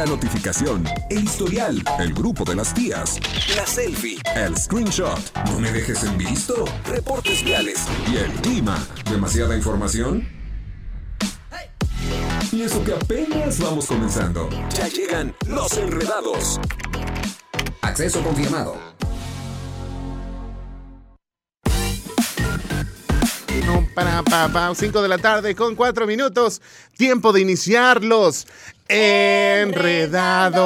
la notificación, el historial, el grupo de las tías, la selfie, el screenshot, no me dejes en visto, reportes viales y el clima. ¿Demasiada información? Y eso que apenas vamos comenzando. Ya llegan los enredados. Acceso confirmado. 5 de la tarde con 4 minutos. Tiempo de iniciar los enredados.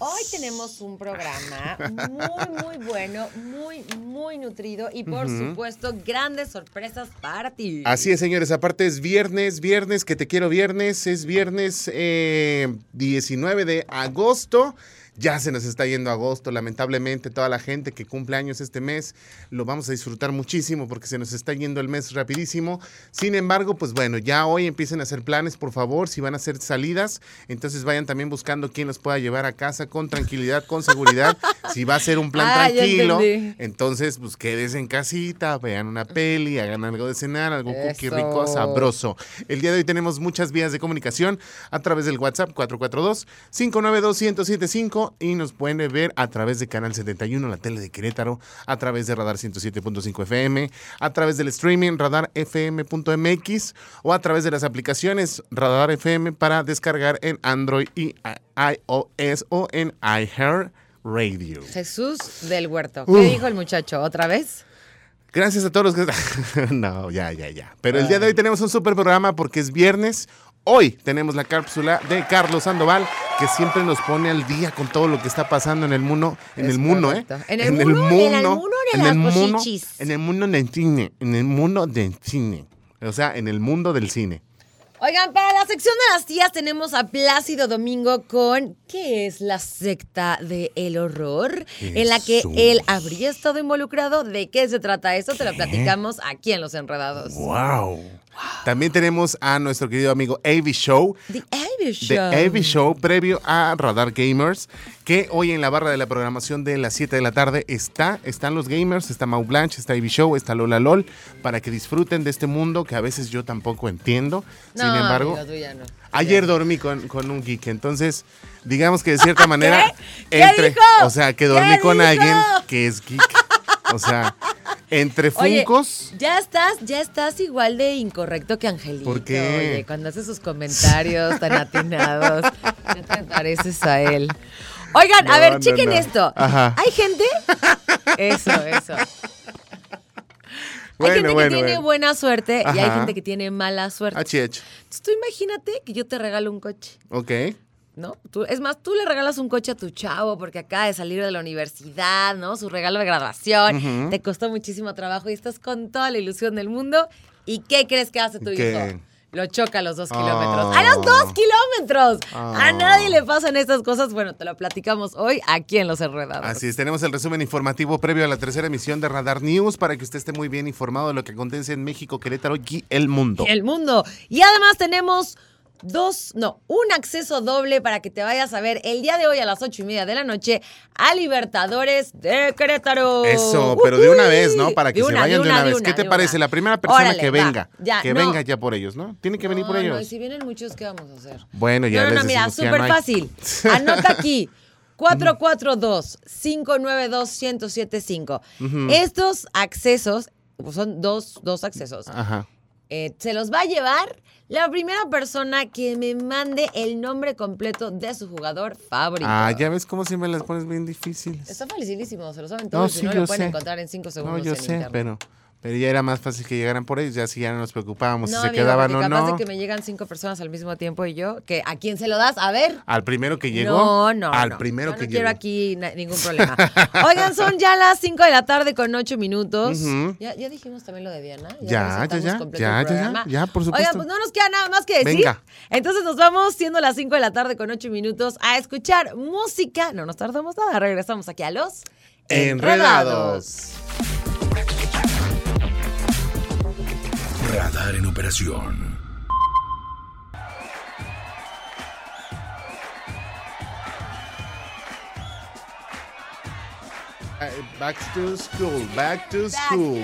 Hoy tenemos un programa muy, muy bueno, muy, muy nutrido y por supuesto grandes sorpresas para ti. Así es, señores. Aparte es viernes, viernes, que te quiero viernes. Es viernes eh, 19 de agosto. Ya se nos está yendo agosto, lamentablemente toda la gente que cumple años este mes lo vamos a disfrutar muchísimo porque se nos está yendo el mes rapidísimo. Sin embargo, pues bueno, ya hoy empiecen a hacer planes, por favor, si van a hacer salidas, entonces vayan también buscando quién los pueda llevar a casa con tranquilidad, con seguridad. si va a ser un plan Ah, tranquilo, entonces pues quédense en casita, vean una peli, hagan algo de cenar, algún cookie rico, sabroso. El día de hoy tenemos muchas vías de comunicación a través del WhatsApp 442-592-1075 y nos pueden ver a través de Canal 71, la tele de Querétaro, a través de Radar 107.5 FM, a través del streaming radarfm.mx o a través de las aplicaciones Radar FM para descargar en Android y iOS o en iHeartRadio. Jesús del Huerto. ¿Qué dijo el muchacho? ¿Otra vez? Gracias a todos los que... no, ya, ya, ya. Pero el día de hoy tenemos un super programa porque es viernes. Hoy tenemos la cápsula de Carlos Sandoval, que siempre nos pone al día con todo lo que está pasando en el mundo, en Es el mundo, ¿eh? En el mundo, en el mundo de en las el mundo, en el mundo del cine, en el mundo del cine. O sea, en el mundo del cine. Oigan, para la sección de las tías tenemos a Plácido Domingo con ¿Qué es la secta de el horror? En la que él habría estado involucrado. ¿De qué se trata eso? Te lo platicamos aquí en Los Enredados. Wow. También tenemos a nuestro querido amigo Avi Show, The Ivy Show. Avi Show previo a Radar Gamers, que hoy en la barra de la programación de las 7 de la tarde está, están los gamers, está Mau Blanche, está Avi Show, está Lola LOL, para que disfruten de este mundo que a veces yo tampoco entiendo. No, Sin embargo, amigo, tú ya no. ayer dormí con, con un geek, entonces digamos que de cierta manera ¿Qué entre, dijo? o sea, que ¿Qué dormí con dijo? alguien que es geek. O sea, entre Oye, funcos ya estás, ya estás igual de incorrecto que Angelito. ¿Por qué? Oye, cuando hace sus comentarios tan atinados, ya te pareces a él. Oigan, a No, ver, no, chequen no. esto. Ajá. Hay gente. Eso, eso. Bueno, hay gente bueno, que tiene bueno. buena suerte y hay gente que tiene mala suerte. HH. Entonces, tú imagínate que yo te regalo un coche. Ok. ¿No? Tú, es más, tú le regalas un coche a tu chavo porque acaba de salir de la universidad, ¿no? Su regalo de graduación, te costó muchísimo trabajo y estás con toda la ilusión del mundo. ¿Y qué crees que hace tu ¿Qué? hijo? Lo choca a los dos Oh. kilómetros. ¡A los dos kilómetros! A Oh. nadie le pasan estas cosas. Bueno, te lo platicamos hoy aquí en Los Enredados. Así es, tenemos el resumen informativo previo a la tercera emisión de Radar News para que usted esté muy bien informado de lo que acontece en México, Querétaro y el mundo. el mundo. Y además tenemos dos, no, un acceso doble para que te vayas a ver el día de hoy a las ocho y media de la noche a Libertadores de Querétaro. Eso, pero de una vez, ¿no? Para que se vayan de una, vez. ¿Qué te parece? La primera persona Órale, que va. venga, Ya, que no. venga ya por ellos, ¿no? Tiene que venir por ellos. No, y si vienen muchos, ¿qué vamos a hacer? Bueno, ya no, no, les no, mira, súper fácil. Anota aquí. 442-592-1075. Estos accesos, pues son dos, dos accesos. Ajá. Eh, se los va a llevar la primera persona que me mande el nombre completo de su jugador favorito. Ah, ya ves cómo siempre las pones bien difíciles. Está facilísimo, se lo saben No, todos. sí, si no, lo pueden sé. encontrar en 5 No, segundos yo en sé, internet. pero, pero ya era más fácil que llegaran por ellos, ya si ya no nos preocupábamos no, si se amigo, quedaban o no. de que me llegan cinco personas al mismo tiempo y yo, que ¿a quién se lo das? A ver. Al primero que llegó. No, no. Al no. primero Yo que no quiero llegó. aquí ningún problema. Oigan, son ya las 5 de la tarde con 8 minutos. Ujú. ya, ya dijimos también lo de Diana. Ya, ya, ya, ya, ya, ya, ya, por supuesto. Oigan, pues no nos queda nada más que decir. Venga. Entonces nos vamos, siendo las 5 de la tarde con 8 minutos, a escuchar música. No nos tardamos nada, regresamos aquí a los Enredados. Radar en operación. Back to school, back to school,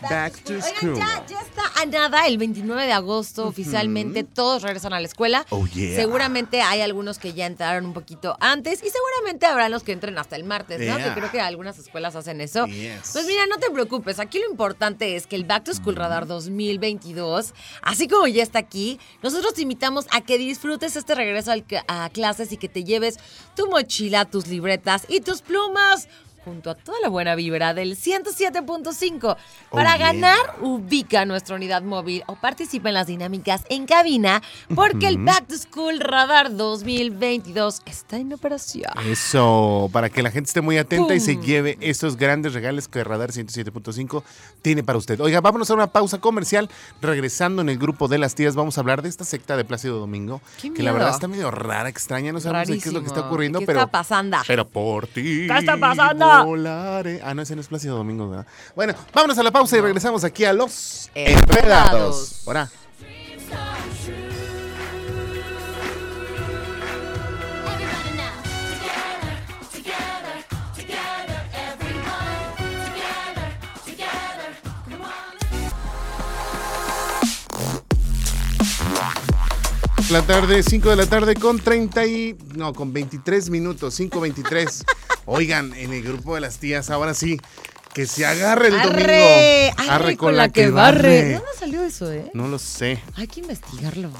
back, to Oigan, school. ya, ya está a nada, el 29 de agosto, oficialmente todos regresan a la escuela. Oh, yeah. Seguramente hay algunos que ya entraron un poquito antes y seguramente habrán los que entren hasta el martes, ¿no? Yeah. Que creo que algunas escuelas hacen eso. Yes. Pues mira, no te preocupes. Aquí lo importante es que el Back to School Radar 2022, así como ya está aquí, nosotros te invitamos a que disfrutes este regreso a clases y que te lleves tu mochila, tus libretas y tus plumas junto a toda la buena vibra del 107.5. Para Oh, yeah. ganar, ubica nuestra unidad móvil o participa en las dinámicas en cabina porque el Back to School Radar 2022 está en operación. Eso, para que la gente esté muy atenta y se lleve estos grandes regales que Radar 107.5 tiene para usted. Oiga, vámonos a una pausa comercial. Regresando en el grupo de las tías, vamos a hablar de esta secta de Plácido Domingo. Que la verdad está medio rara, extraña, no sabemos qué es lo que está ocurriendo, ¿Qué pero. está pasando? Pero por ti. ¿Qué está pasando? Volaré. Ah, no, ese no es Plácido Domingo, ¿verdad? Bueno, vámonos a la pausa y regresamos aquí a los Enredados. On. La tarde, 5 de la tarde con 30 y... No, con 23 minutos, 5.23. Oigan, en el grupo de las tías, ahora sí, que se agarre el domingo. Arre, arre con la que barre. ¿De dónde salió eso, eh? No lo sé. Hay que investigarlo.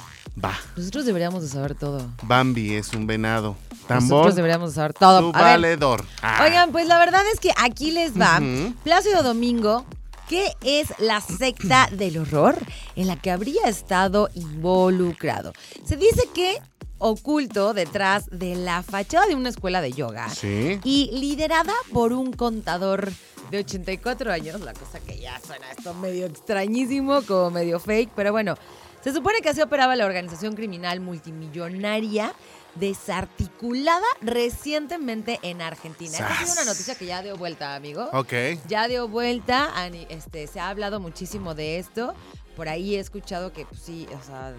Va. Nosotros deberíamos de saber todo. Bambi es un venado. Tambor, Nosotros deberíamos de saber todo. A ver, valedor. Ah. Oigan, pues la verdad es que aquí les va. Plácido Domingo, ¿qué es la secta del horror en la que habría estado involucrado? Se dice que oculto detrás de la fachada de una escuela de yoga Sí. y liderada por un contador de 84 años, la cosa que ya suena esto medio extrañísimo, como medio fake, pero bueno, se supone que así operaba la organización criminal multimillonaria desarticulada recientemente en Argentina. Esta ha sido una noticia que ya dio vuelta, amigo. Ok. Ya dio vuelta, este, se ha hablado muchísimo de esto. Por ahí he escuchado que, pues sí, o sea,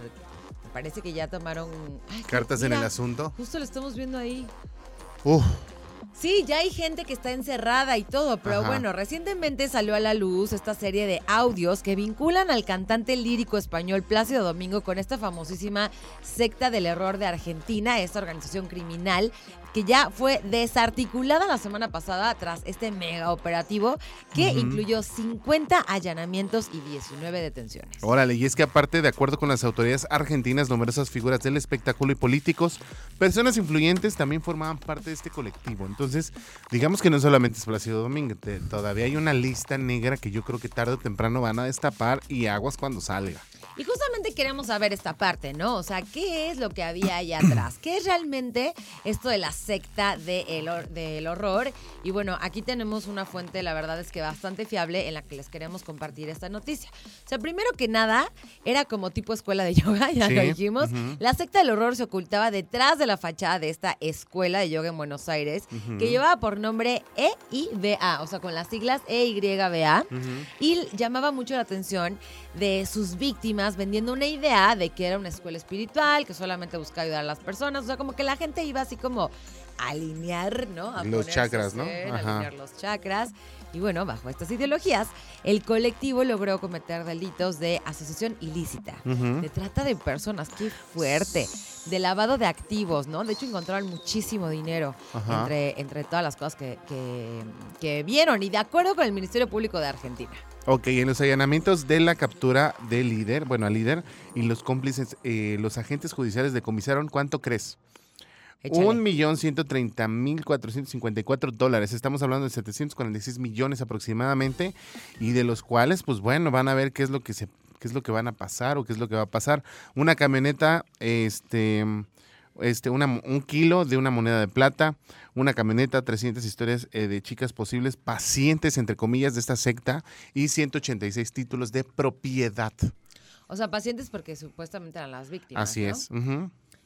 parece que ya tomaron... Ay, Cartas en el asunto. Justo lo estamos viendo ahí. Uf. Sí, ya hay gente que está encerrada y todo, pero Ajá. bueno, recientemente salió a la luz esta serie de audios que vinculan al cantante lírico español Plácido Domingo con esta famosísima secta del error de Argentina, esta organización criminal que ya fue desarticulada la semana pasada tras este mega operativo que incluyó 50 allanamientos y 19 detenciones. Órale, y es que aparte, de acuerdo con las autoridades argentinas, numerosas figuras del espectáculo y políticos, personas influyentes también formaban parte de este colectivo. Entonces, digamos que no solamente es Plácido Domingo, todavía hay una lista negra que yo creo que tarde o temprano van a destapar y aguas cuando salga. Y justamente queremos saber esta parte, ¿no? O sea, ¿qué es lo que había ahí atrás? ¿Qué es realmente esto de la secta de el del horror? Y bueno, aquí tenemos una fuente, la verdad es que bastante fiable, en la que les queremos compartir esta noticia. O sea, primero que nada, era como tipo escuela de yoga, ya Sí, lo dijimos. La secta del horror se ocultaba detrás de la fachada de esta escuela de yoga en Buenos Aires, que llevaba por nombre EIBA, o sea, con las siglas E EYBA. Y llamaba mucho la atención de sus víctimas vendiendo una idea de que era una escuela espiritual, que solamente buscaba ayudar a las personas. O sea, como que la gente iba así como a alinear, ¿no? A Los chakras, ¿no? Ajá. alinear los chakras. Y bueno, bajo estas ideologías, el colectivo logró cometer delitos de asociación ilícita, Ujú. de trata de personas, qué fuerte, de lavado de activos, ¿no? De hecho, encontraron muchísimo dinero Ajá. entre, entre todas las cosas que, que, que vieron. Y de acuerdo con el Ministerio Público de Argentina. Ok, en los allanamientos de la captura del líder, bueno, al líder y los cómplices, eh, los agentes judiciales decomisaron, ¿cuánto crees? Un millón ciento treinta mil cuatrocientos cincuenta y cuatro dólares. Estamos hablando de 746 millones aproximadamente. Y de los cuales, pues bueno, van a ver qué es lo que se, qué es lo que van a pasar o qué es lo que va a pasar. Una camioneta, este, este, una, un kilo de una moneda de plata, una camioneta, 300 historias eh, de chicas posibles, pacientes, entre comillas, de esta secta, y 186 títulos de propiedad. O sea, pacientes porque supuestamente eran las víctimas. Así ¿no? es.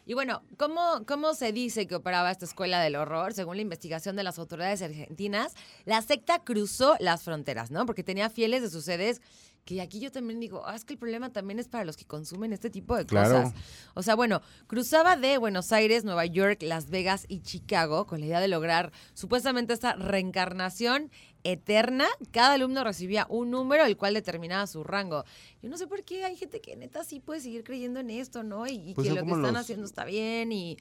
Y bueno, ¿cómo, ¿cómo se dice que operaba esta escuela del horror? Según la investigación de las autoridades argentinas, la secta cruzó las fronteras, ¿no? Porque tenía fieles de sus sedes que aquí yo también digo, ah, es que el problema también es para los que consumen este tipo de Claro. cosas. O sea, bueno, cruzaba de Buenos Aires, Nueva York, Las Vegas y Chicago con la idea de lograr supuestamente esta reencarnación eterna. Cada alumno recibía un número, el cual determinaba su rango. Yo no sé por qué hay gente que neta sí puede seguir creyendo en esto, ¿no? Y, y Pues que lo que están los- haciendo está bien y...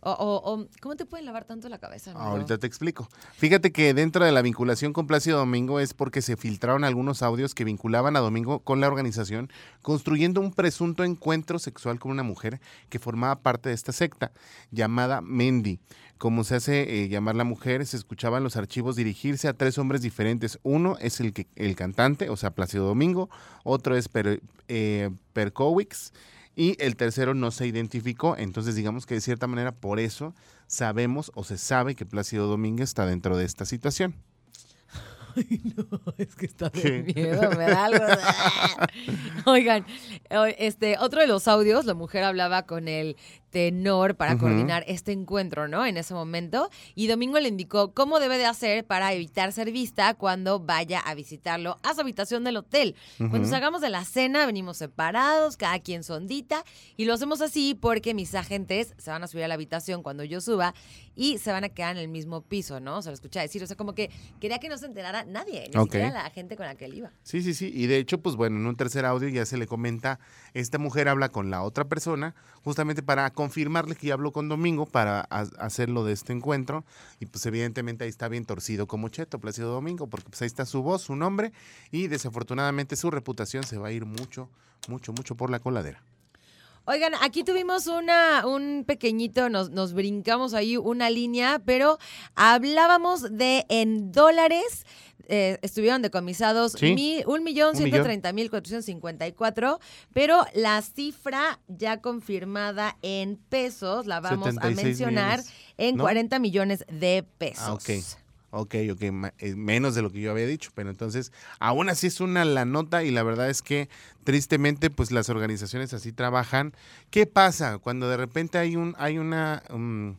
O, o- o- ¿Cómo te pueden lavar tanto la cabeza? amigo? Ahorita te explico. Fíjate que dentro de la vinculación con Plácido Domingo es porque se filtraron algunos audios que vinculaban a Domingo con la organización, construyendo un presunto encuentro sexual con una mujer que formaba parte de esta secta, llamada Mendy. Como se hace eh, llamar la mujer, se escuchaban los archivos dirigirse a tres hombres diferentes. Uno es el, que, el cantante, o sea, Plácido Domingo, otro es Per, eh, Perkowicz, y el tercero no se identificó. Entonces, digamos que de cierta manera, por eso sabemos o se sabe que Plácido Domínguez está dentro de esta situación. Es que está de ¿Qué? miedo, me da algo. Oigan, este, otro de los audios, la mujer hablaba con el tenor para coordinar este encuentro, ¿no? En ese momento. Y Domingo le indicó cómo debe de hacer para evitar ser vista cuando vaya a visitarlo a su habitación del hotel. Cuando salgamos de la cena, venimos separados, cada quien sondita. Y lo hacemos así porque mis agentes se van a subir a la habitación cuando yo suba y se van a quedar en el mismo piso, ¿no? Se lo escucha decir. O sea, como que quería que no se enterara nadie, ni Ok. siquiera la gente con la que él iba. Sí, sí, sí. Y de hecho, pues bueno, en un tercer audio ya se le comenta, esta mujer habla con la otra persona justamente para confirmarle que ya habló con Domingo para ha- hacerlo de este encuentro. Y pues evidentemente ahí está bien torcido como Cheto, Plácido Domingo, porque pues ahí está su voz, su nombre y desafortunadamente su reputación se va a ir mucho, mucho, mucho por la coladera. Oigan, aquí tuvimos una, un pequeñito, nos, nos brincamos ahí una línea, pero hablábamos de en dólares. Eh, estuvieron decomisados Sí. y cuatro, pero la cifra ya confirmada en pesos la vamos a 76 mencionar millones, en ¿no? 40 millones de pesos. Ah, ok. Ok, ok, eh, menos de lo que yo había dicho, pero entonces, aún así es una la nota y la verdad es que tristemente, pues las organizaciones así trabajan. ¿Qué pasa cuando de repente hay un, hay una, um,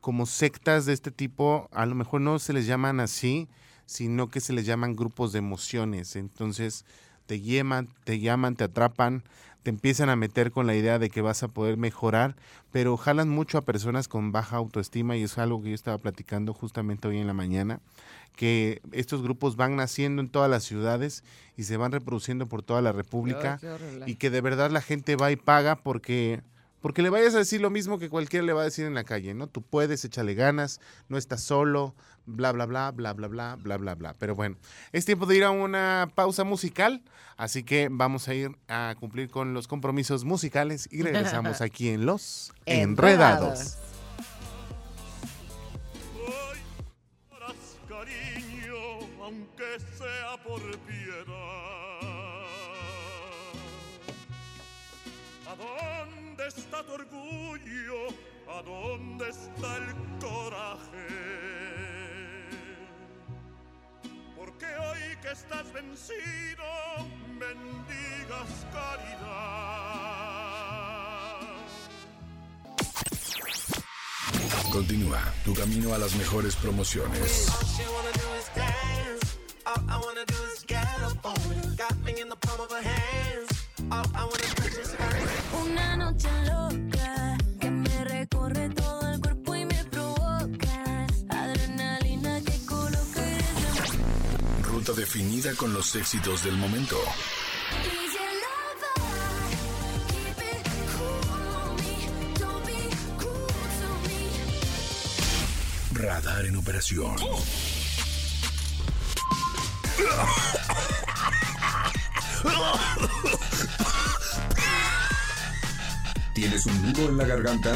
como sectas de este tipo, a lo mejor no se les llaman así, sino que se les llaman grupos de emociones. Entonces, te llaman, te llaman, te atrapan, te empiezan a meter con la idea de que vas a poder mejorar, pero jalan mucho a personas con baja autoestima y es algo que yo estaba platicando justamente hoy en la mañana, que estos grupos van naciendo en todas las ciudades y se van reproduciendo por toda la República y que de verdad la gente va y paga porque porque le vayas a decir lo mismo que cualquiera le va a decir en la calle, ¿no? Tú puedes, échale ganas, no estás solo, bla, bla, bla, bla, bla, bla, bla, bla, bla. Pero bueno, es tiempo de ir a una pausa musical, así que vamos a ir a cumplir con los compromisos musicales y regresamos aquí en Los Enredados. Hoy harás cariño, aunque sea por piedad. Dónde está tu orgullo? ¿A dónde está el coraje? Porque hoy que estás vencido, mendigas caridad. Continúa tu camino a las mejores promociones. Definida con los éxitos del momento. Radar en operación. ¿Tienes un nudo en la garganta?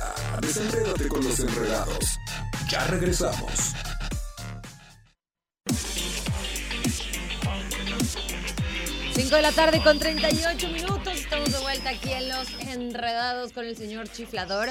Ah, desenrédate con los enredados. Ya regresamos. Cinco de la tarde con 38 minutos. Estamos de vuelta aquí en Los Enredados con el señor Chiflador.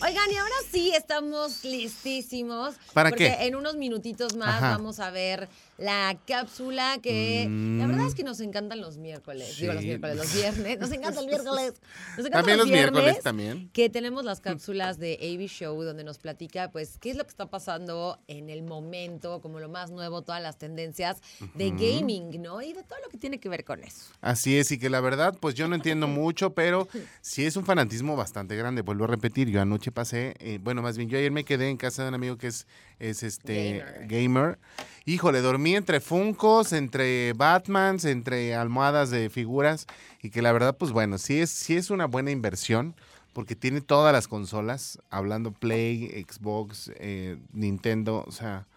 Oigan, y ahora sí estamos listísimos. ¿Para porque qué? en unos minutitos más Ajá. vamos a ver la cápsula que la verdad es que nos encantan los miércoles. Digo los miércoles, los viernes. Nos encanta el miércoles. Nos encanta También los miércoles, viernes, también. Que tenemos las cápsulas de AB Show donde nos platica, pues, qué es lo que está pasando en el momento, como lo más nuevo, todas las tendencias de gaming, ¿no? Y de todo lo que tiene que ver con eso. Así es, y que la verdad, pues yo no entiendo mucho, pero sí es un fanatismo bastante grande. Vuelvo a repetir, yo anoche pasé, eh, bueno, más bien yo ayer me quedé en casa de un amigo que es, es este gamer. Híjole, dormí mí entre Funcos, entre Batmans, entre almohadas de figuras y que la verdad, pues bueno, sí es, sí es una buena inversión porque tiene todas las consolas, hablando Play, Xbox, eh, Nintendo, o sea,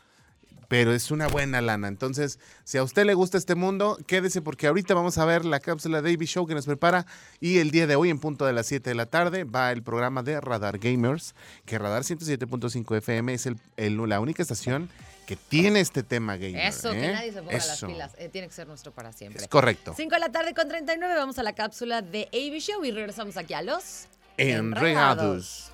pero es una buena lana. Entonces, si a usted le gusta este mundo, quédese porque ahorita vamos a ver la cápsula de Davy Show que nos prepara y el día de hoy en punto de las 7 de la tarde va el programa de Radar Gamers, que Radar 107.5 FM es el, el- la única estación que tiene este tema gamer. Eso, que ¿eh? nadie se ponga las pilas. Eh, tiene que ser nuestro para siempre. Es correcto. 5 de la tarde con 39, vamos a la cápsula de AB Show y regresamos aquí a los Enredados.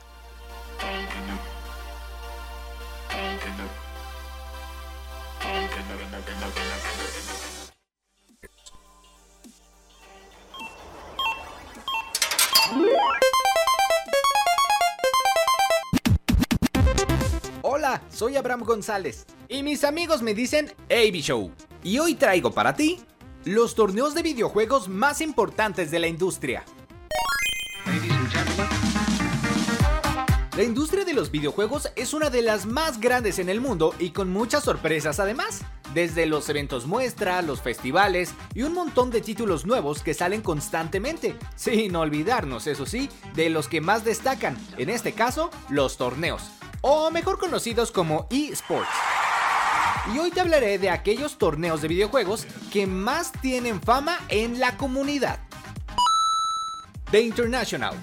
Hola, soy Abraham González y mis amigos me dicen AB Show. Y hoy traigo para ti los torneos de videojuegos más importantes de la industria. La industria de los videojuegos es una de las más grandes en el mundo y con muchas sorpresas además. Desde los eventos muestra, los festivales y un montón de títulos nuevos que salen constantemente. Sin olvidarnos, eso sí, de los que más destacan, en este caso, los torneos. O mejor conocidos como eSports. Y hoy te hablaré de aquellos torneos de videojuegos que más tienen fama en la comunidad. The International.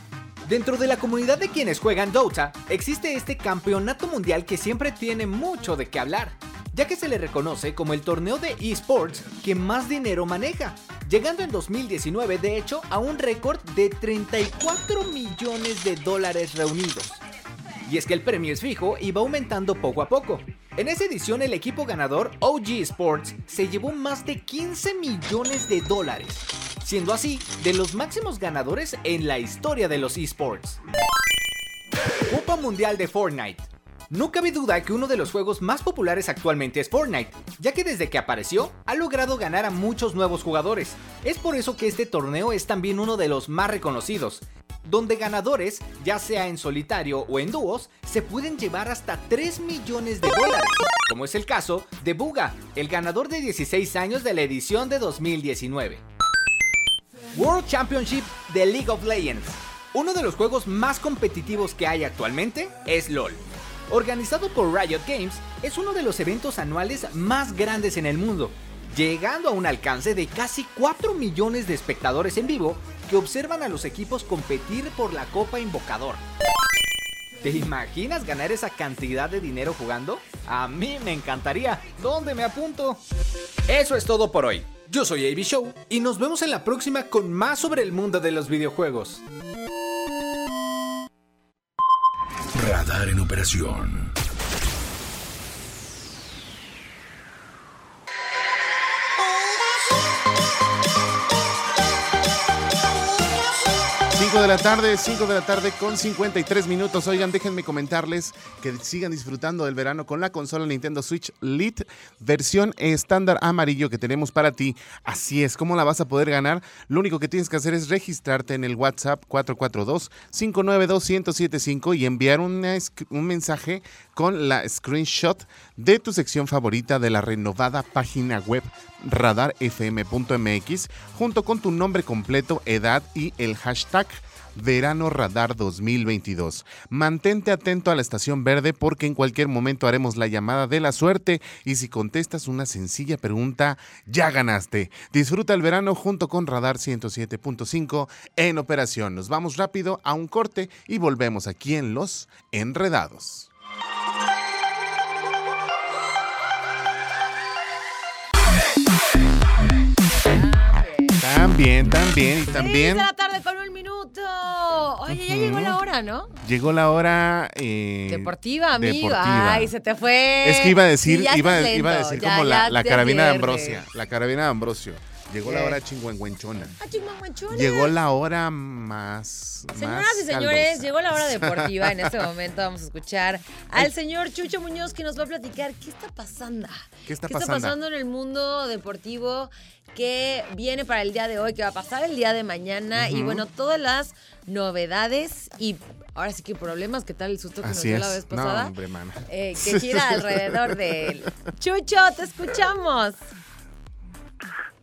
Dentro de la comunidad de quienes juegan Dota, existe este campeonato mundial que siempre tiene mucho de qué hablar, ya que se le reconoce como el torneo de esports que más dinero maneja, llegando en 2019 de hecho a un récord de 34 millones de dólares reunidos. Y es que el premio es fijo y va aumentando poco a poco. En esa edición el equipo ganador OG Sports se llevó más de 15 millones de dólares, siendo así de los máximos ganadores en la historia de los esports. Copa Mundial de Fortnite. No cabe duda que uno de los juegos más populares actualmente es Fortnite, ya que desde que apareció ha logrado ganar a muchos nuevos jugadores. Es por eso que este torneo es también uno de los más reconocidos, donde ganadores, ya sea en solitario o en dúos, se pueden llevar hasta 3 millones de dólares, como es el caso de Buga, el ganador de 16 años de la edición de 2019. World Championship de League of Legends. Uno de los juegos más competitivos que hay actualmente es LOL. Organizado por Riot Games, es uno de los eventos anuales más grandes en el mundo, llegando a un alcance de casi 4 millones de espectadores en vivo que observan a los equipos competir por la Copa Invocador. ¿Te imaginas ganar esa cantidad de dinero jugando? A mí me encantaría. ¿Dónde me apunto? Eso es todo por hoy. Yo soy AB Show y nos vemos en la próxima con más sobre el mundo de los videojuegos. Radar en operación. Cinco de la tarde, 5 de la tarde con 53 minutos. Oigan, déjenme comentarles que sigan disfrutando del verano con la consola Nintendo Switch Lite versión estándar amarillo que tenemos para ti. Así es, ¿cómo la vas a poder ganar? Lo único que tienes que hacer es registrarte en el WhatsApp 442-592-1075 y enviar un mensaje con la screenshot de tu sección favorita de la renovada página web radarfm.mx junto con tu nombre completo, edad y el hashtag Verano Radar 2022. Mantente atento a la estación verde porque en cualquier momento haremos la llamada de la suerte y si contestas una sencilla pregunta, ya ganaste. Disfruta el verano junto con Radar 107.5 en operación. Nos vamos rápido a un corte y volvemos aquí en Los Enredados. También, también y también de la tarde con un minuto. Oye, ya llegó la hora, ¿no? llegó la hora eh, Deportiva, amigo. deportiva. Ay, se te fue. Es que iba a decir, Sí, ya iba, estás iba a lento, decir ya- como la, ya la te carabina de. Ambrosia. La carabina de Ambrosio. Llegó ¿Qué? la hora chingüengüenchona. Ah, chingüengüenchona. Llegó la hora más. Señoras más y señores, caldosa. llegó la hora deportiva. En este momento vamos a escuchar al señor Chucho Muñoz que nos va a platicar qué está pasando. ¿Qué está pasando? pasando en el mundo deportivo? ¿Qué viene para el día de hoy? ¿Qué va a pasar el día de mañana? Y bueno, todas las novedades y ahora sí que problemas. ¿Qué tal el susto que Así nos dio la vez No, pasada? hombre, mana. Eh, que gira alrededor de él. Chucho, te escuchamos.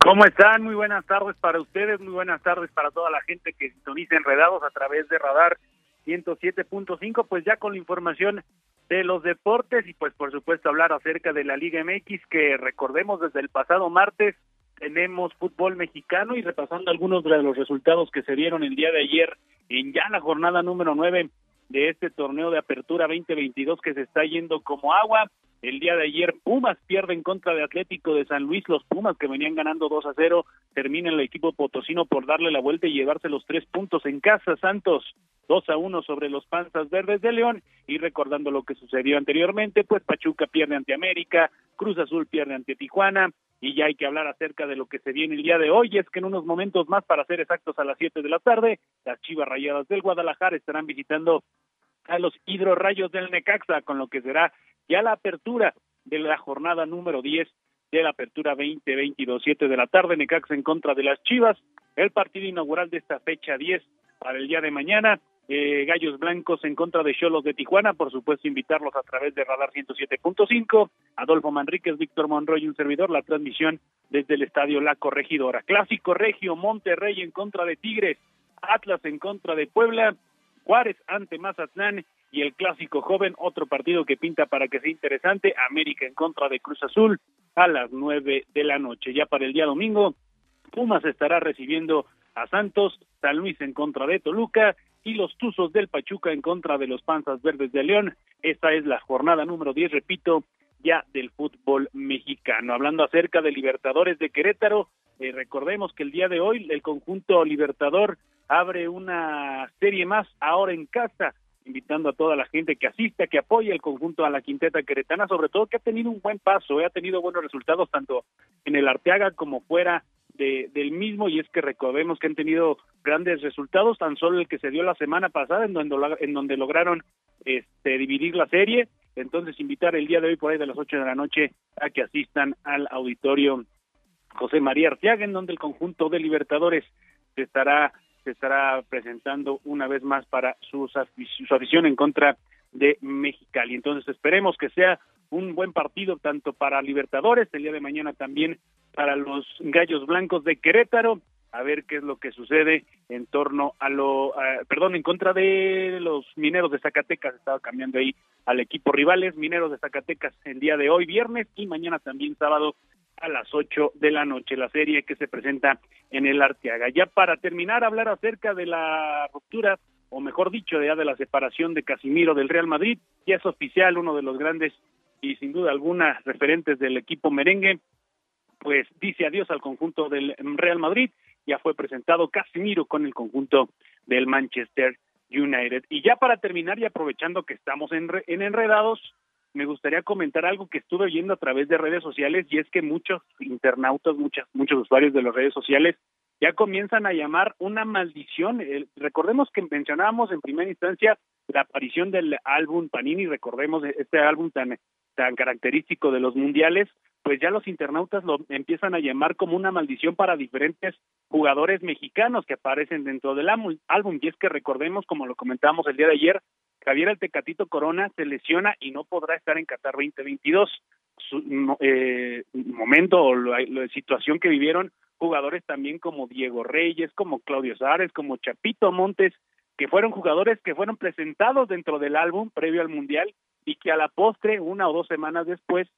¿Cómo están? Muy buenas tardes para ustedes, muy buenas tardes para toda la gente que sintoniza Enredados a través de Radar 107.5, pues ya con la información de los deportes y pues por supuesto hablar acerca de la Liga MX que recordemos desde el pasado martes tenemos fútbol mexicano y repasando algunos de los resultados que se dieron el día de ayer en ya la jornada número 9 de este torneo de apertura 2022 que se está yendo como agua. El día de ayer Pumas pierde en contra de Atlético de San Luis. Los Pumas que venían ganando 2 a 0 terminan el equipo potosino por darle la vuelta y llevarse los tres puntos en casa. Santos 2 a 1 sobre los Panzas Verdes de León. Y recordando lo que sucedió anteriormente, pues Pachuca pierde ante América, Cruz Azul pierde ante Tijuana. Y ya hay que hablar acerca de lo que se viene el día de hoy. Es que en unos momentos más, para ser exactos a las 7 de la tarde, las Chivas Rayadas del Guadalajara estarán visitando a los hidrorrayos del Necaxa, con lo que será ya la apertura de la jornada número 10 de la apertura 2022, 7 de la tarde, Necaxa en contra de las Chivas, el partido inaugural de esta fecha 10 para el día de mañana, eh, Gallos Blancos en contra de Cholos de Tijuana, por supuesto invitarlos a través de Radar 107.5, Adolfo Manríquez, Víctor Monroy un servidor, la transmisión desde el Estadio La Corregidora. Clásico Regio, Monterrey en contra de Tigres, Atlas en contra de Puebla, Juárez ante Mazatlán y el clásico joven, otro partido que pinta para que sea interesante, América en contra de Cruz Azul a las nueve de la noche. Ya para el día domingo, Pumas estará recibiendo a Santos, San Luis en contra de Toluca y los Tuzos del Pachuca en contra de los Panzas Verdes de León. Esta es la jornada número 10, repito, ya del fútbol mexicano. Hablando acerca de Libertadores de Querétaro, eh, recordemos que el día de hoy el conjunto Libertador abre una serie más ahora en casa, invitando a toda la gente que asista, que apoye el conjunto a la quinteta queretana, sobre todo que ha tenido un buen paso, eh, ha tenido buenos resultados tanto en el Arteaga como fuera de, del mismo y es que recordemos que han tenido grandes resultados, tan solo el que se dio la semana pasada en donde, en donde lograron este, dividir la serie, entonces invitar el día de hoy por ahí de las 8 de la noche a que asistan al auditorio José María Arteaga, en donde el conjunto de Libertadores se estará se estará presentando una vez más para afic- su afición en contra de Mexicali. Entonces esperemos que sea un buen partido tanto para Libertadores, el día de mañana también para los Gallos Blancos de Querétaro, a ver qué es lo que sucede en torno a lo, perdón, en contra de los Mineros de Zacatecas, estaba cambiando ahí al equipo rivales, Mineros de Zacatecas el día de hoy viernes y mañana también sábado a las 8 de la noche, la serie que se presenta en el Arteaga. Ya para terminar, hablar acerca de la ruptura, o mejor dicho, de la separación de Casimiro del Real Madrid, ya es oficial, uno de los grandes y sin duda alguna referentes del equipo merengue, pues dice adiós al conjunto del Real Madrid, ya fue presentado Casimiro con el conjunto del Manchester United. Y ya para terminar y aprovechando que estamos en, en enredados, me gustaría comentar algo que estuve viendo a través de redes sociales y es que muchos internautas, muchas, muchos usuarios de las redes sociales ya comienzan a llamar una maldición. Recordemos que mencionábamos en primera instancia la aparición del álbum Panini, recordemos este álbum tan, tan característico de los mundiales, pues ya los internautas lo empiezan a llamar como una maldición para diferentes jugadores mexicanos que aparecen dentro del álbum. Y es que recordemos, como lo comentamos el día de ayer, Javier el Tecatito Corona se lesiona y no podrá estar en Qatar 2022. Su eh, momento o la, la situación que vivieron jugadores también como Diego Reyes, como Claudio Suárez, como Chapito Montes, que fueron jugadores que fueron presentados dentro del álbum previo al Mundial y que a la postre, una o dos semanas después,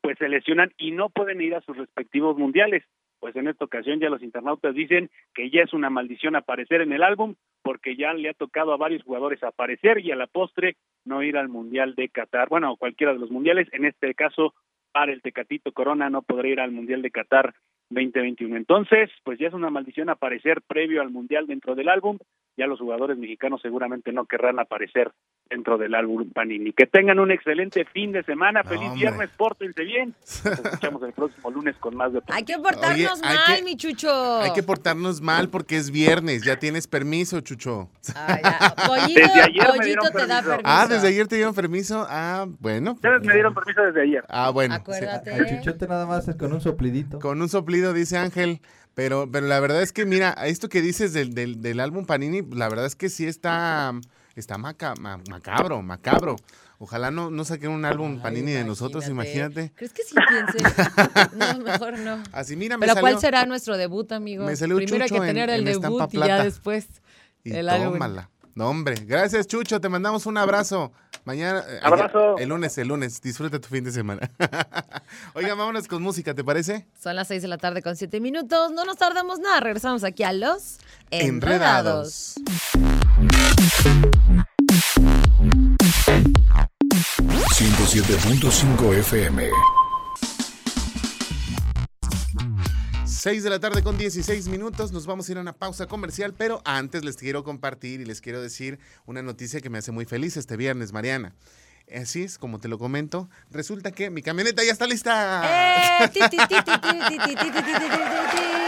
pues se lesionan y no pueden ir a sus respectivos mundiales. Pues en esta ocasión ya los internautas dicen que ya es una maldición aparecer en el álbum porque ya le ha tocado a varios jugadores aparecer y a la postre no ir al Mundial de Qatar, bueno, cualquiera de los mundiales, en este caso para el Tecatito Corona no podrá ir al Mundial de Qatar 2021. Entonces, pues ya es una maldición aparecer previo al Mundial dentro del álbum. Ya los jugadores mexicanos seguramente no querrán aparecer dentro del álbum Panini. Que tengan un excelente fin de semana, No, feliz hombre. viernes, pórtense bien. Nos escuchamos el próximo lunes con más de Hay que portarnos Oye, hay mal, que- mi chucho. Hay que portarnos mal porque es viernes. Ya tienes permiso, Chucho. Ah, ya. Pollito, Desde ayer me Pollito dieron te da permiso. Ah, desde ayer te dieron permiso. Ah, bueno. Ustedes me dieron permiso desde ayer. Ah, bueno. Acuérdate. El chuchote nada más es con un soplidito. Con un soplido, dice Ángel. Pero, pero la verdad es que, mira, esto que dices del, del, del álbum Panini, la verdad es que sí está, está maca- ma- macabro, macabro. Ojalá no, no saquen un álbum Ay, Panini de nosotros, imagínate. ¿Crees que sí piense? No, mejor no. Así, mira, me Pero salió, ¿cuál será nuestro debut, amigo? me salió Primero hay que en- tener el en debut y ya después Y el álbum. No, hombre. Gracias, Chucho. Te mandamos un abrazo. Mañana. eh, Abrazo. El lunes, el lunes. Disfruta tu fin de semana. Oiga, vámonos con música, ¿te parece? Son las 6 de la tarde con 7 minutos. No nos tardamos nada. Regresamos aquí a los Enredados. 107.5 FM. 6 de la tarde con 16 minutos, nos vamos a ir a una pausa comercial, pero antes les quiero compartir y les quiero decir una noticia que me hace muy feliz este viernes, Mariana. Así es, como te lo comento, resulta que mi camioneta ya está lista.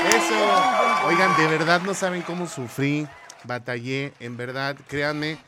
Eso. Oigan, de verdad no saben cómo sufrí, batallé, en verdad, créanme,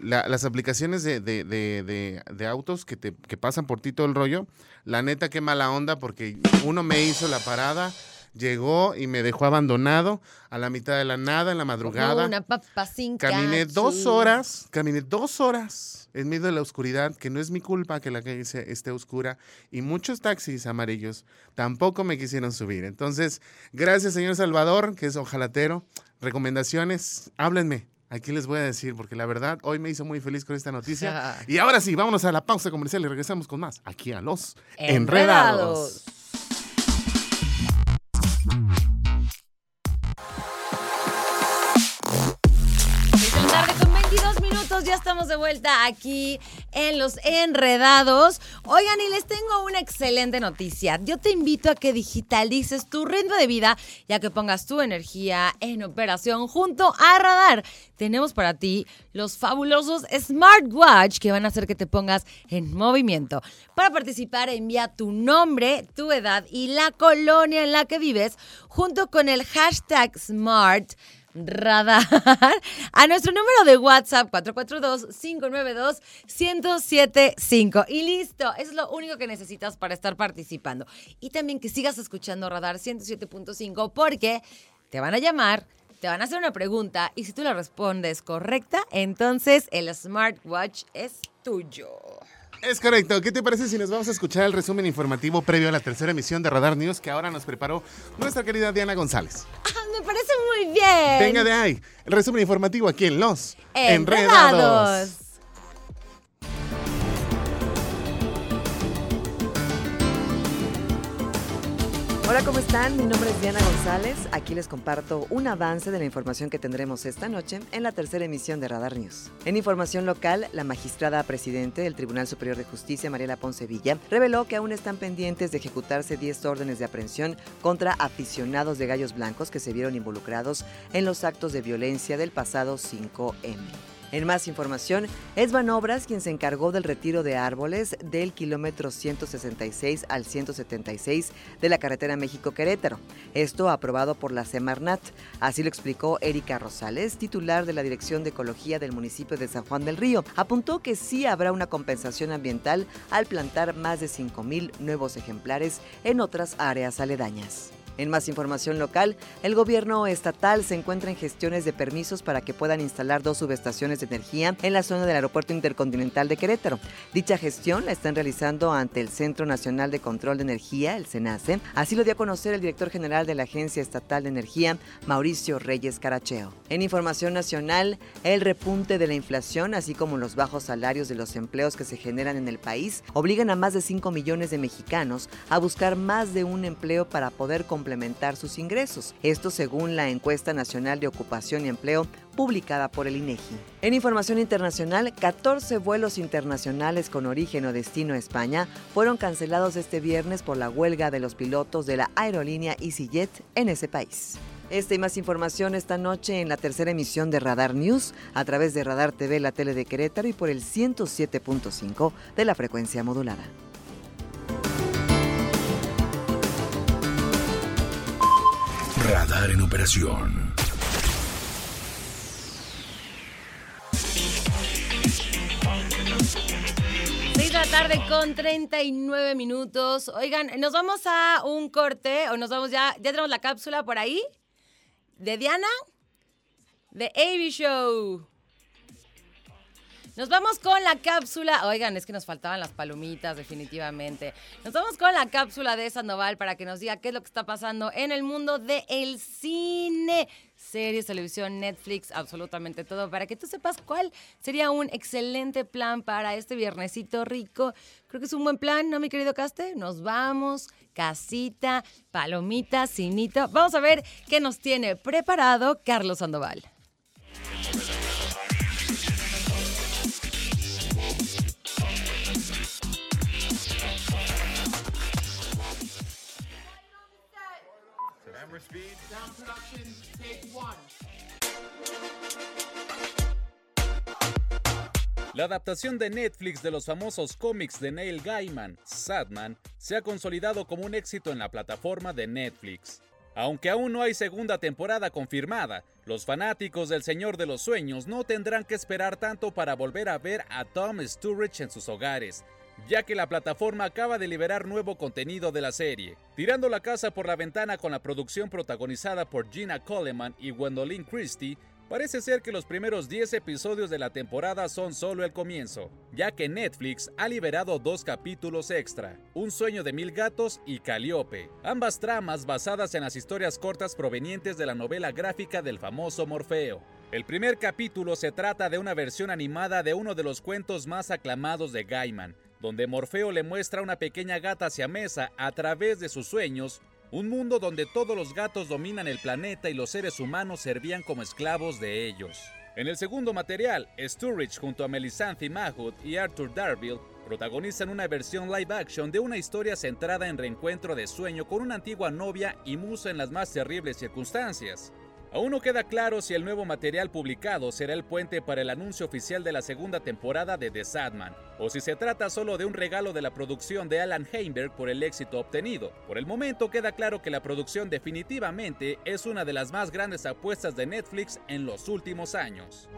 la, las aplicaciones de, de, de, de autos que, te, que pasan por ti todo el rollo, la neta qué mala onda porque uno me hizo la parada llegó y me dejó abandonado a la mitad de la nada en la madrugada. Una papa sin Caminé dos horas, caminé dos horas en medio de la oscuridad, que no es mi culpa que la calle esté oscura, y muchos taxis amarillos tampoco me quisieron subir. Entonces, gracias, señor Salvador, que es ojalatero. Recomendaciones, háblenme. Aquí les voy a decir, porque la verdad, hoy me hizo muy feliz con esta noticia. Y ahora sí, vámonos a la pausa comercial y regresamos con más, aquí a los Enredados. Enredados. Mm-hmm. Ya estamos de vuelta aquí en Los Enredados. Oigan, y les tengo una excelente noticia. Yo te invito a que digitalices tu ritmo de vida y a que pongas tu energía en operación junto a Radar. Tenemos para ti los fabulosos smartwatch que van a hacer que te pongas en movimiento. Para participar, envía tu nombre, tu edad y la colonia en la que vives junto con el hashtag Smart radar a nuestro número de WhatsApp 442-592-1075. Y listo, eso es lo único que necesitas para estar participando. Y también que sigas escuchando Radar 107.5 porque te van a llamar. Te van a hacer una pregunta y si tú la respondes correcta, entonces el smartwatch es tuyo. Es correcto. ¿Qué te parece si nos vamos a escuchar el resumen informativo previo a la tercera emisión de Radar News que ahora nos preparó nuestra querida Diana González? Ah, me parece muy bien. Venga de ahí. El resumen informativo aquí en Los Enredados. Hola, ¿cómo están? Mi nombre es Diana González. Aquí les comparto un avance de la información que tendremos esta noche en la tercera emisión de Radar News. En información local, la magistrada presidente del Tribunal Superior de Justicia, Mariela Ponce Villa, reveló que aún están pendientes de ejecutarse 10 órdenes de aprehensión contra aficionados de gallos blancos que se vieron involucrados en los actos de violencia del pasado 5M. En más información, es Banobras quien se encargó del retiro de árboles del kilómetro 166 al 176 de la carretera México-Querétaro. Esto aprobado por la Semarnat. Así lo explicó Erika Rosales, titular de la Dirección de Ecología del municipio de San Juan del Río. Apuntó que sí habrá una compensación ambiental al plantar más de 5.000 nuevos ejemplares en otras áreas aledañas. En más información local, el gobierno estatal se encuentra en gestiones de permisos para que puedan instalar dos subestaciones de energía en la zona del Aeropuerto Intercontinental de Querétaro. Dicha gestión la están realizando ante el Centro Nacional de Control de Energía, el CENACE. Así lo dio a conocer el director general de la Agencia Estatal de Energía, Mauricio Reyes Caracheo. En información nacional, el repunte de la inflación, así como los bajos salarios de los empleos que se generan en el país, obligan a más de 5 millones de mexicanos a buscar más de un empleo para poder complementar sus ingresos. Esto según la encuesta nacional de ocupación y empleo publicada por el INEGI. En información internacional, 14 vuelos internacionales con origen o destino a España fueron cancelados este viernes por la huelga de los pilotos de la aerolínea EasyJet en ese país. Esta y más información esta noche en la tercera emisión de Radar News a través de Radar TV, la tele de Querétaro y por el 107.5 de la frecuencia modulada. Radar en operación. Tarde con 39 minutos. Oigan, nos vamos a un corte o nos vamos ya, ya tenemos la cápsula por ahí de Diana de AB Show. Nos vamos con la cápsula. Oigan, es que nos faltaban las palomitas, definitivamente. Nos vamos con la cápsula de Sandoval para que nos diga qué es lo que está pasando en el mundo del cine. Series, televisión, Netflix, absolutamente todo, para que tú sepas cuál sería un excelente plan para este viernesito rico. Creo que es un buen plan, ¿no, mi querido Caste? Nos vamos, casita, palomitas, cinito. Vamos a ver qué nos tiene preparado Carlos Sandoval. La adaptación de Netflix de los famosos cómics de Neil Gaiman, Sadman, se ha consolidado como un éxito en la plataforma de Netflix. Aunque aún no hay segunda temporada confirmada, los fanáticos del Señor de los Sueños no tendrán que esperar tanto para volver a ver a Tom Sturridge en sus hogares, ya que la plataforma acaba de liberar nuevo contenido de la serie, tirando la casa por la ventana con la producción protagonizada por Gina Coleman y Gwendolyn Christie. Parece ser que los primeros 10 episodios de la temporada son solo el comienzo, ya que Netflix ha liberado dos capítulos extra, Un sueño de mil gatos y Calíope, ambas tramas basadas en las historias cortas provenientes de la novela gráfica del famoso Morfeo. El primer capítulo se trata de una versión animada de uno de los cuentos más aclamados de Gaiman, donde Morfeo le muestra a una pequeña gata siamesa a través de sus sueños un mundo donde todos los gatos dominan el planeta y los seres humanos servían como esclavos de ellos. En el segundo material, Sturridge junto a Melisandre Mahmood y Arthur Darville protagonizan una versión live action de una historia centrada en reencuentro de sueño con una antigua novia y musa en las más terribles circunstancias. Aún no queda claro si el nuevo material publicado será el puente para el anuncio oficial de la segunda temporada de The Sadman, o si se trata solo de un regalo de la producción de Alan Heinberg por el éxito obtenido. Por el momento queda claro que la producción definitivamente es una de las más grandes apuestas de Netflix en los últimos años.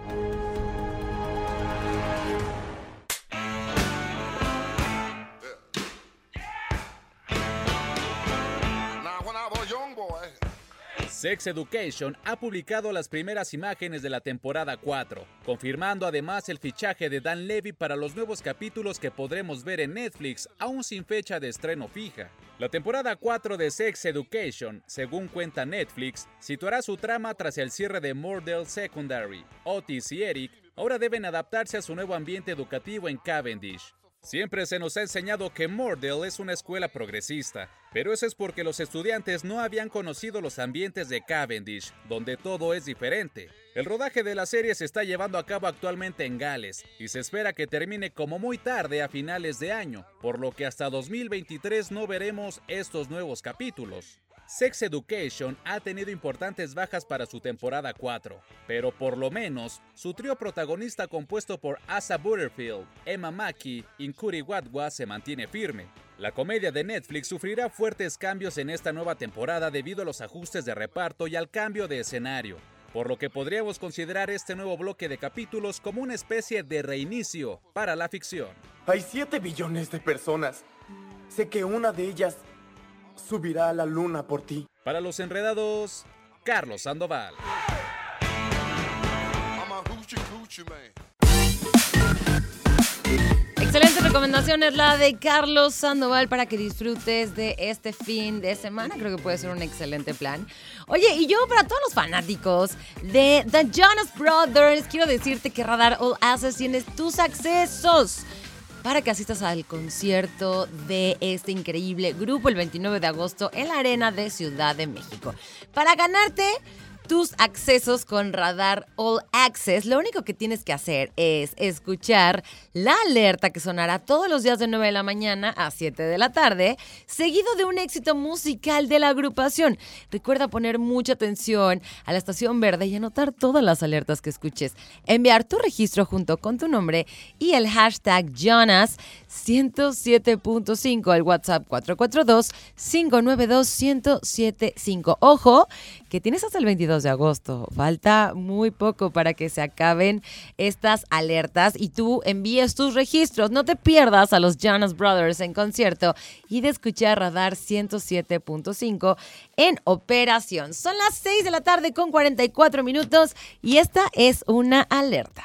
Sex Education ha publicado las primeras imágenes de la temporada 4, confirmando además el fichaje de Dan Levy para los nuevos capítulos que podremos ver en Netflix, aún sin fecha de estreno fija. La temporada 4 de Sex Education, según cuenta Netflix, situará su trama tras el cierre de Mordell Secondary. Otis y Eric ahora deben adaptarse a su nuevo ambiente educativo en Cavendish. Siempre se nos ha enseñado que Mordell es una escuela progresista, pero eso es porque los estudiantes no habían conocido los ambientes de Cavendish, donde todo es diferente. El rodaje de la serie se está llevando a cabo actualmente en Gales y se espera que termine como muy tarde a finales de año, por lo que hasta 2023 no veremos estos nuevos capítulos. Sex Education ha tenido importantes bajas para su temporada 4, pero por lo menos su trío protagonista compuesto por Asa Butterfield, Emma Mackey y Nkuri Watwa se mantiene firme. La comedia de Netflix sufrirá fuertes cambios en esta nueva temporada debido a los ajustes de reparto y al cambio de escenario, por lo que podríamos considerar este nuevo bloque de capítulos como una especie de reinicio para la ficción. Hay 7 billones de personas. Sé que una de ellas subirá a la luna por ti. Para los enredados, Carlos Sandoval. Excelente recomendación es la de Carlos Sandoval para que disfrutes de este fin de semana. Creo que puede ser un excelente plan. Oye, y yo para todos los fanáticos de The Jonas Brothers, quiero decirte que Radar All Access tienes tus accesos para que asistas al concierto de este increíble grupo el 29 de agosto en la Arena de Ciudad de México. Para ganarte tus accesos con Radar All Access. Lo único que tienes que hacer es escuchar la alerta que sonará todos los días de 9 de la mañana a 7 de la tarde, seguido de un éxito musical de la agrupación. Recuerda poner mucha atención a la estación verde y anotar todas las alertas que escuches. Enviar tu registro junto con tu nombre y el hashtag Jonas 107.5 al WhatsApp 442-592-1075. Ojo, que tienes hasta el 22 de agosto. Falta muy poco para que se acaben estas alertas y tú envíes tus registros. No te pierdas a los Jonas Brothers en concierto y de escuchar Radar 107.5 en operación. Son las 6 de la tarde con 44 minutos y esta es una alerta.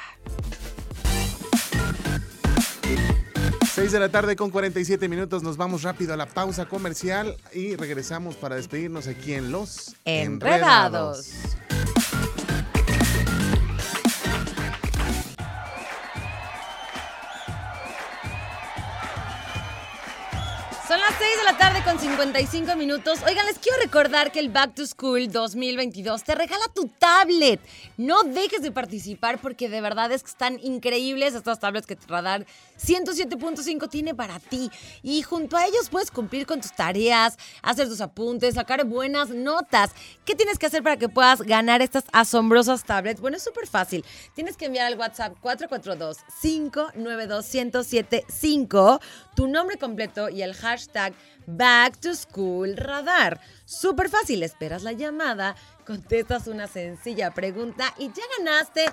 6 de la tarde con 47 minutos. Nos vamos rápido a la pausa comercial y regresamos para despedirnos aquí en Los Enredados. Son las 6 de la tarde con 55 minutos. Oigan, les quiero recordar que el Back to School 2022 te regala tu tablet. No dejes de participar porque de verdad es que están increíbles estas tablets que Radar 107.5 tiene para ti. Y junto a ellos puedes cumplir con tus tareas, hacer tus apuntes, sacar buenas notas. ¿Qué tienes que hacer para que puedas ganar estas asombrosas tablets? Bueno, es súper fácil. Tienes que enviar al WhatsApp 442-592-1075 tu nombre completo y el hashtag Back to School Radar. Súper fácil, esperas la llamada, contestas una sencilla pregunta y ya ganaste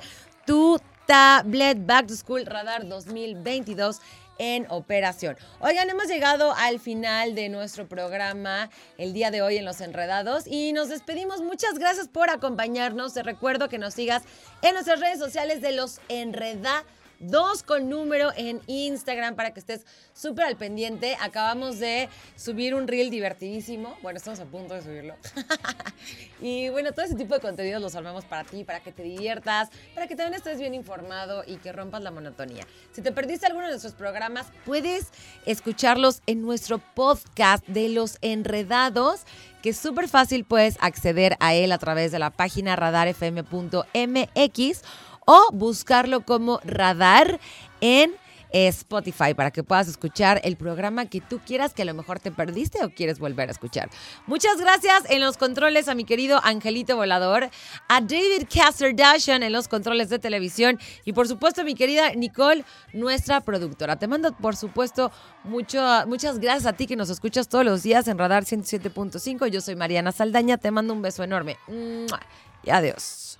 tu tablet Back to School Radar 2022 en operación. Oigan, hemos llegado al final de nuestro programa el día de hoy en Los Enredados y nos despedimos. Muchas gracias por acompañarnos. Te recuerdo que nos sigas en nuestras redes sociales de Los Enredados. Dos con número en Instagram para que estés súper al pendiente. Acabamos de subir un reel divertidísimo. Bueno, estamos a punto de subirlo. y bueno, todo ese tipo de contenidos los armamos para ti, para que te diviertas, para que también estés bien informado y que rompas la monotonía. Si te perdiste alguno de nuestros programas, puedes escucharlos en nuestro podcast de Los Enredados que es súper fácil puedes acceder a él a través de la página radarfm.mx o buscarlo como radar en Spotify para que puedas escuchar el programa que tú quieras que a lo mejor te perdiste o quieres volver a escuchar. Muchas gracias en los controles a mi querido Angelito Volador, a David Casterdashian en los controles de televisión y por supuesto a mi querida Nicole, nuestra productora. Te mando por supuesto mucho, muchas gracias a ti que nos escuchas todos los días en Radar 107.5. Yo soy Mariana Saldaña, te mando un beso enorme. Y adiós.